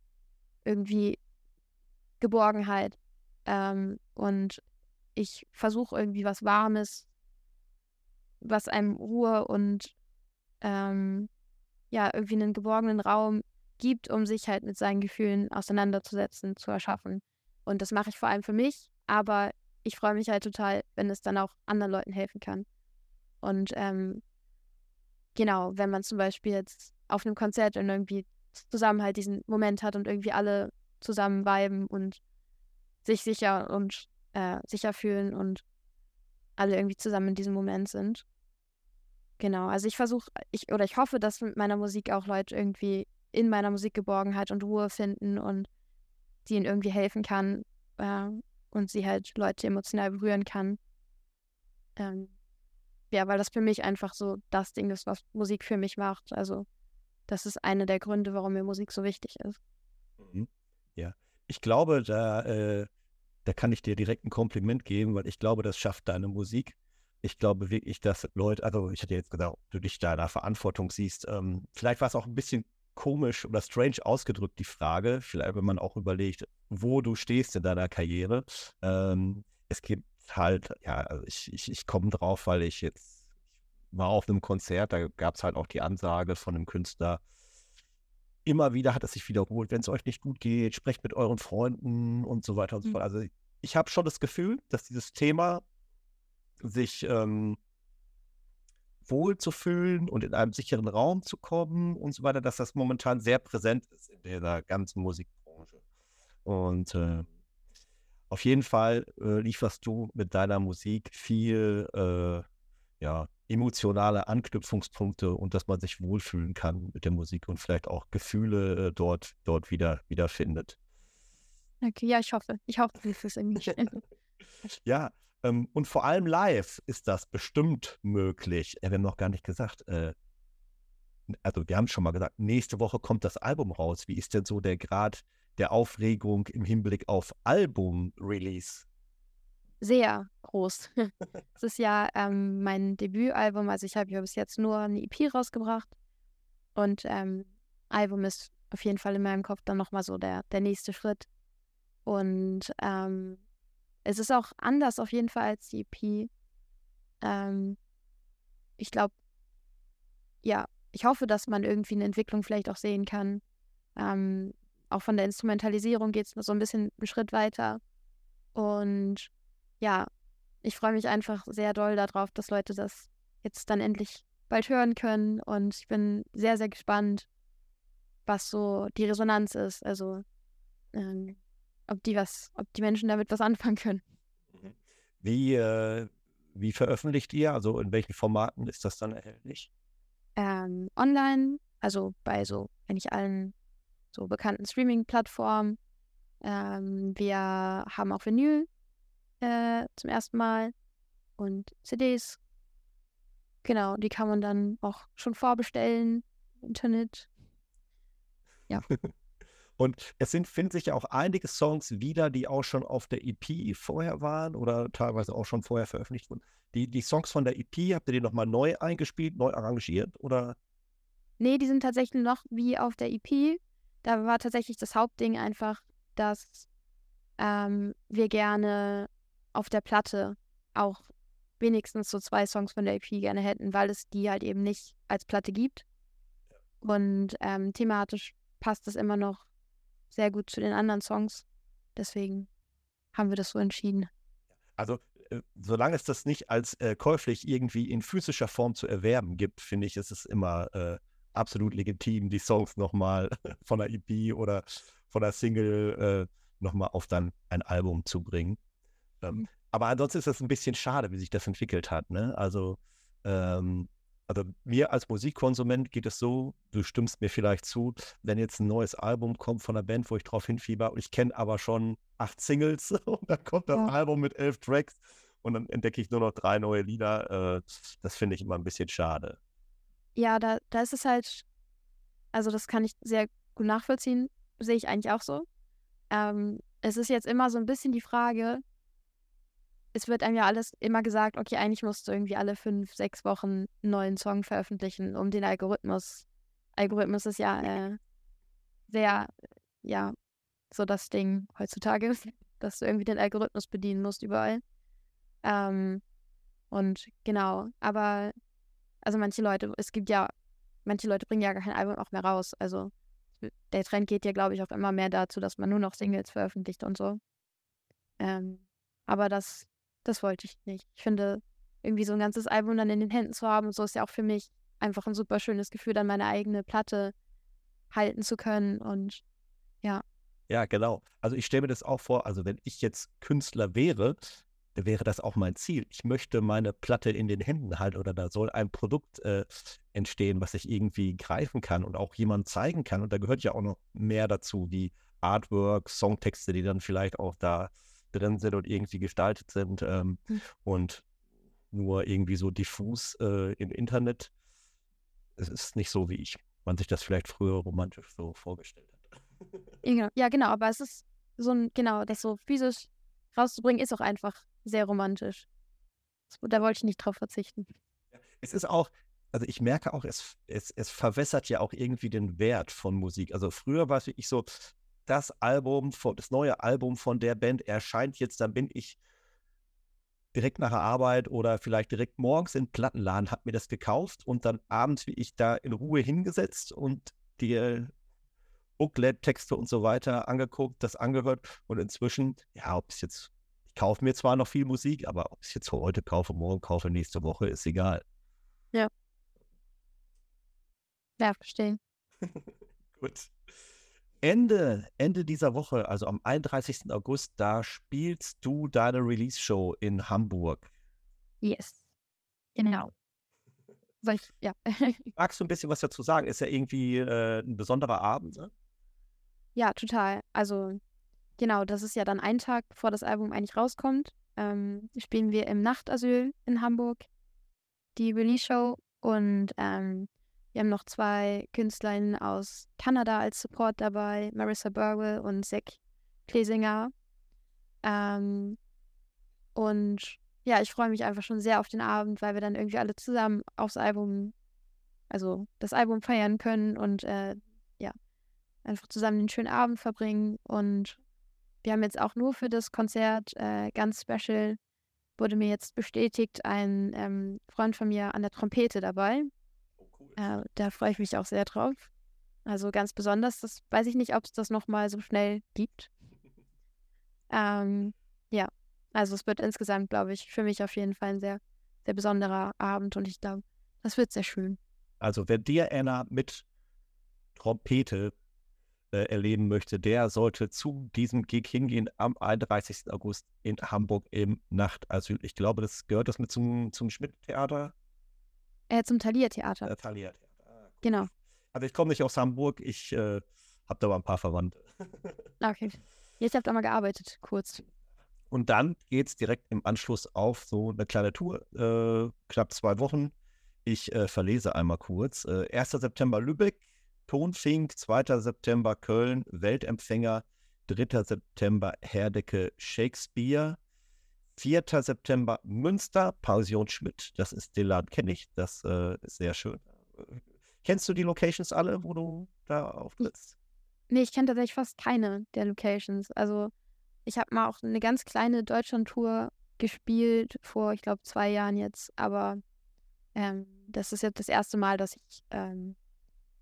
irgendwie Geborgenheit. Ähm, und ich versuche irgendwie was Warmes, was einem Ruhe und ähm, ja, irgendwie einen geborgenen Raum gibt, um sich halt mit seinen Gefühlen auseinanderzusetzen, zu erschaffen. Und das mache ich vor allem für mich, aber ich freue mich halt total, wenn es dann auch anderen Leuten helfen kann. Und ähm, genau, wenn man zum Beispiel jetzt auf einem Konzert und irgendwie zusammen halt diesen Moment hat und irgendwie alle zusammen viben und sich sicher und äh, sicher fühlen und alle irgendwie zusammen in diesem Moment sind. Genau, also ich versuche, ich oder ich hoffe, dass mit meiner Musik auch Leute irgendwie in meiner Musik Geborgenheit und Ruhe finden und die ihnen irgendwie helfen kann äh, und sie halt Leute emotional berühren kann. Ähm, ja, weil das für mich einfach so das Ding ist, was Musik für mich macht. Also das ist einer der Gründe, warum mir Musik so wichtig ist. Mhm. Ja, ich glaube, da, äh, da kann ich dir direkt ein Kompliment geben, weil ich glaube, das schafft deine Musik. Ich glaube wirklich, dass Leute, also ich hatte jetzt gesagt, ob du dich da in der Verantwortung siehst. Ähm, vielleicht war es auch ein bisschen komisch oder strange ausgedrückt, die Frage. Vielleicht, wenn man auch überlegt, wo du stehst in deiner Karriere. Ähm, es gibt halt, ja, also ich, ich, ich komme drauf, weil ich jetzt ich war auf einem Konzert, da gab es halt auch die Ansage von einem Künstler. Immer wieder hat es sich wiederholt, wenn es euch nicht gut geht, sprecht mit euren Freunden und so weiter und so fort. Also ich habe schon das Gefühl, dass dieses Thema sich ähm, wohl zu fühlen und in einem sicheren Raum zu kommen und so weiter, dass das momentan sehr präsent ist in dieser ganzen Musikbranche. Und äh, auf jeden Fall äh, lieferst du mit deiner Musik viel äh, ja, emotionale Anknüpfungspunkte und dass man sich wohlfühlen kann mit der Musik und vielleicht auch Gefühle äh, dort, dort wieder wiederfindet. Okay, ja, ich hoffe. Ich hoffe, dass es irgendwie Ja, ähm, und vor allem live ist das bestimmt möglich. Ja, wir haben noch gar nicht gesagt, äh, also wir haben schon mal gesagt, nächste Woche kommt das Album raus. Wie ist denn so der Grad der Aufregung im Hinblick auf Album-Release? Sehr groß. Es ist ja ähm, mein Debütalbum, also ich habe ja bis jetzt nur eine EP rausgebracht. Und ähm, Album ist auf jeden Fall in meinem Kopf dann nochmal so der, der nächste Schritt. Und ähm, es ist auch anders auf jeden Fall als die EP. Ähm, ich glaube, ja, ich hoffe, dass man irgendwie eine Entwicklung vielleicht auch sehen kann. Ähm, auch von der Instrumentalisierung geht es so ein bisschen einen Schritt weiter. Und ja, ich freue mich einfach sehr doll darauf, dass Leute das jetzt dann endlich bald hören können. Und ich bin sehr, sehr gespannt, was so die Resonanz ist. Also ähm, ob die was, ob die Menschen damit was anfangen können. Mhm. Wie, äh, wie veröffentlicht ihr? Also in welchen Formaten ist das dann erhältlich? Ähm, online, also bei so, wenn ich allen so bekannten Streaming-Plattformen. Ähm, wir haben auch Vinyl äh, zum ersten Mal und CDs. Genau, die kann man dann auch schon vorbestellen im Internet. Ja. Und es sind, finden sich ja auch einige Songs wieder, die auch schon auf der EP vorher waren oder teilweise auch schon vorher veröffentlicht wurden. Die, die Songs von der EP, habt ihr die nochmal neu eingespielt, neu arrangiert oder? nee, die sind tatsächlich noch wie auf der EP. Da war tatsächlich das Hauptding einfach, dass ähm, wir gerne auf der Platte auch wenigstens so zwei Songs von der EP gerne hätten, weil es die halt eben nicht als Platte gibt. Und ähm, thematisch passt es immer noch sehr gut zu den anderen Songs. Deswegen haben wir das so entschieden. Also, äh, solange es das nicht als äh, käuflich irgendwie in physischer Form zu erwerben gibt, finde ich, ist es immer äh, absolut legitim, die Songs nochmal von der EP oder von der Single äh, nochmal auf dann ein Album zu bringen. Ähm, mhm. Aber ansonsten ist es ein bisschen schade, wie sich das entwickelt hat. Ne? Also, ähm, also mir als Musikkonsument geht es so, du stimmst mir vielleicht zu, wenn jetzt ein neues Album kommt von einer Band, wo ich drauf hinfieber und ich kenne aber schon acht Singles und dann kommt das ja. Album mit elf Tracks und dann entdecke ich nur noch drei neue Lieder. Äh, das finde ich immer ein bisschen schade. Ja, da, da ist es halt, also das kann ich sehr gut nachvollziehen, sehe ich eigentlich auch so. Ähm, es ist jetzt immer so ein bisschen die Frage, es wird einem ja alles immer gesagt, okay, eigentlich musst du irgendwie alle fünf, sechs Wochen einen neuen Song veröffentlichen, um den Algorithmus. Algorithmus ist ja äh, sehr, ja, so das Ding heutzutage, dass du irgendwie den Algorithmus bedienen musst überall. Ähm, und genau, aber also manche Leute, es gibt ja, manche Leute bringen ja gar kein Album auch mehr raus. Also der Trend geht ja, glaube ich, auch immer mehr dazu, dass man nur noch Singles veröffentlicht und so. Ähm, aber das das wollte ich nicht. Ich finde, irgendwie so ein ganzes Album dann in den Händen zu haben so ist ja auch für mich einfach ein super schönes Gefühl, dann meine eigene Platte halten zu können und ja. Ja, genau. Also ich stelle mir das auch vor, also wenn ich jetzt Künstler wäre, wäre das auch mein Ziel. Ich möchte meine Platte in den Händen halten oder da soll ein Produkt äh, entstehen, was ich irgendwie greifen kann und auch jemand zeigen kann. Und da gehört ja auch noch mehr dazu, wie Artwork, Songtexte, die dann vielleicht auch da drin sind und irgendwie gestaltet sind ähm, mhm. und nur irgendwie so diffus äh, im Internet. Es ist nicht so, wie ich man sich das vielleicht früher romantisch so vorgestellt hat. Ja, genau, aber es ist so ein, genau, das so physisch rauszubringen, ist auch einfach sehr romantisch. Da wollte ich nicht drauf verzichten. Es ist auch, also ich merke auch, es, es, es verwässert ja auch irgendwie den Wert von Musik. Also früher war es wirklich so, das Album, das neue Album von der Band erscheint jetzt, dann bin ich direkt nach der Arbeit oder vielleicht direkt morgens in Plattenladen, habe mir das gekauft und dann abends, wie ich da in Ruhe hingesetzt und die Booklet-Texte und so weiter angeguckt, das angehört und inzwischen, ja, ob es jetzt, ich kaufe mir zwar noch viel Musik, aber ob ich es jetzt heute kaufe, morgen kaufe, nächste Woche, ist egal. Ja. Ja, verstehe. Gut. Ende, Ende dieser Woche, also am 31. August, da spielst du deine Release-Show in Hamburg. Yes. Genau. Soll ich, ja. Magst du ein bisschen was dazu sagen? Ist ja irgendwie äh, ein besonderer Abend, ne? Ja, total. Also, genau, das ist ja dann ein Tag, bevor das Album eigentlich rauskommt. Ähm, spielen wir im Nachtasyl in Hamburg die Release-Show und ähm, wir haben noch zwei Künstlerinnen aus Kanada als Support dabei, Marissa Burwell und Zach Klesinger. Ähm, und ja, ich freue mich einfach schon sehr auf den Abend, weil wir dann irgendwie alle zusammen aufs Album, also das Album feiern können und äh, ja, einfach zusammen einen schönen Abend verbringen. Und wir haben jetzt auch nur für das Konzert äh, ganz special, wurde mir jetzt bestätigt, ein ähm, Freund von mir an der Trompete dabei. Äh, da freue ich mich auch sehr drauf. Also ganz besonders, das weiß ich nicht, ob es das nochmal so schnell gibt. Ähm, ja, also es wird insgesamt, glaube ich, für mich auf jeden Fall ein sehr, sehr besonderer Abend und ich glaube, das wird sehr schön. Also wer dir Anna mit Trompete äh, erleben möchte, der sollte zu diesem Gig hingehen am 31. August in Hamburg im Nachtasyl. Ich glaube, das gehört das mit zum, zum Schmidt-Theater äh, zum Thalia-Theater. Äh, Thalia-Theater. Ah, genau. Also ich komme nicht aus Hamburg, ich äh, habe da aber ein paar Verwandte. okay. Ich habe da mal gearbeitet, kurz. Und dann geht es direkt im Anschluss auf so eine kleine Tour, äh, knapp zwei Wochen. Ich äh, verlese einmal kurz. Äh, 1. September Lübeck, Tonfink, 2. September Köln, Weltempfänger, 3. September Herdecke Shakespeare, 4. September Münster, Pension Schmidt. Das ist den Laden, kenne ich. Das äh, ist sehr schön. Kennst du die Locations alle, wo du da auftrittst? Nee, ich kenne tatsächlich fast keine der Locations. Also ich habe mal auch eine ganz kleine Deutschland-Tour gespielt vor, ich glaube, zwei Jahren jetzt. Aber ähm, das ist jetzt das erste Mal, dass ich ähm,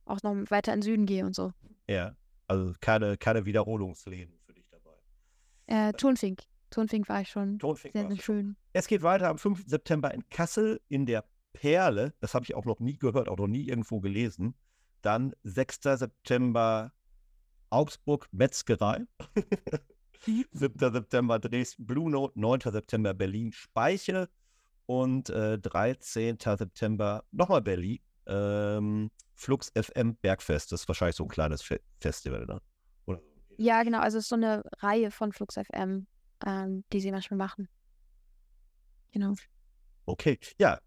auch noch weiter in den Süden gehe und so. Ja, also keine, keine Wiederholungsläden für dich dabei. Äh, Tonfink. Tonfink war ich schon. Tonfink Sehr, sehr schön. Es geht weiter am 5. September in Kassel in der Perle. Das habe ich auch noch nie gehört, auch noch nie irgendwo gelesen. Dann 6. September Augsburg Metzgerei. 7. September Dresden Blue Note. 9. September Berlin Speiche. Und äh, 13. September nochmal Berlin. Ähm, Flux FM Bergfest. Das ist wahrscheinlich so ein kleines Fe Festival, ne? Oder? Ja, genau. Also es ist so eine Reihe von Flux FM, ähm, die sie manchmal machen. Genau. Okay, ja.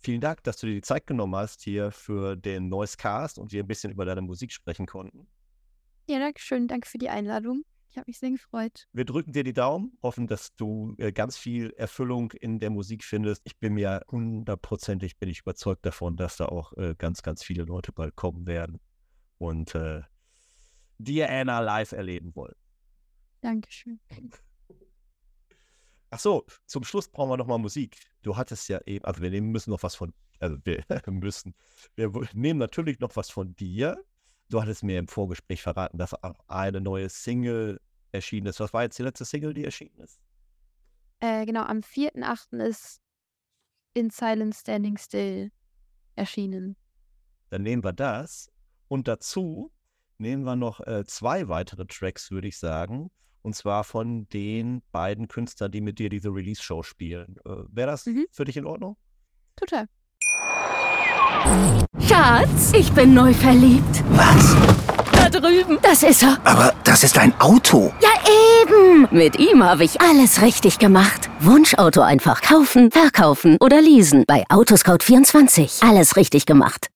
Vielen Dank, dass du dir die Zeit genommen hast hier für den Noise Cast und wir ein bisschen über deine Musik sprechen konnten. Ja, danke schön. Danke für die Einladung. Ich habe mich sehr gefreut. Wir drücken dir die Daumen, hoffen, dass du äh, ganz viel Erfüllung in der Musik findest. Ich bin mir hundertprozentig bin ich überzeugt davon, dass da auch äh, ganz, ganz viele Leute bald kommen werden und äh, dir Anna live erleben wollen. Dankeschön. Ach so, zum Schluss brauchen wir noch mal Musik. Du hattest ja eben, also wir nehmen müssen noch was von, also wir müssen, wir nehmen natürlich noch was von dir. Du hattest mir im Vorgespräch verraten, dass auch eine neue Single erschienen ist. Was war jetzt die letzte Single, die erschienen ist? Äh, genau, am 4.8. ist In Silence Standing Still erschienen. Dann nehmen wir das. Und dazu nehmen wir noch äh, zwei weitere Tracks, würde ich sagen. Und zwar von den beiden Künstlern, die mit dir diese Release-Show spielen. Äh, Wäre das Mhm. für dich in Ordnung? Total. Schatz, ich bin neu verliebt. Was? Da drüben. Das ist er. Aber das ist ein Auto. Ja, eben. Mit ihm habe ich alles richtig gemacht. Wunschauto einfach kaufen, verkaufen oder leasen. Bei Autoscout24. Alles richtig gemacht.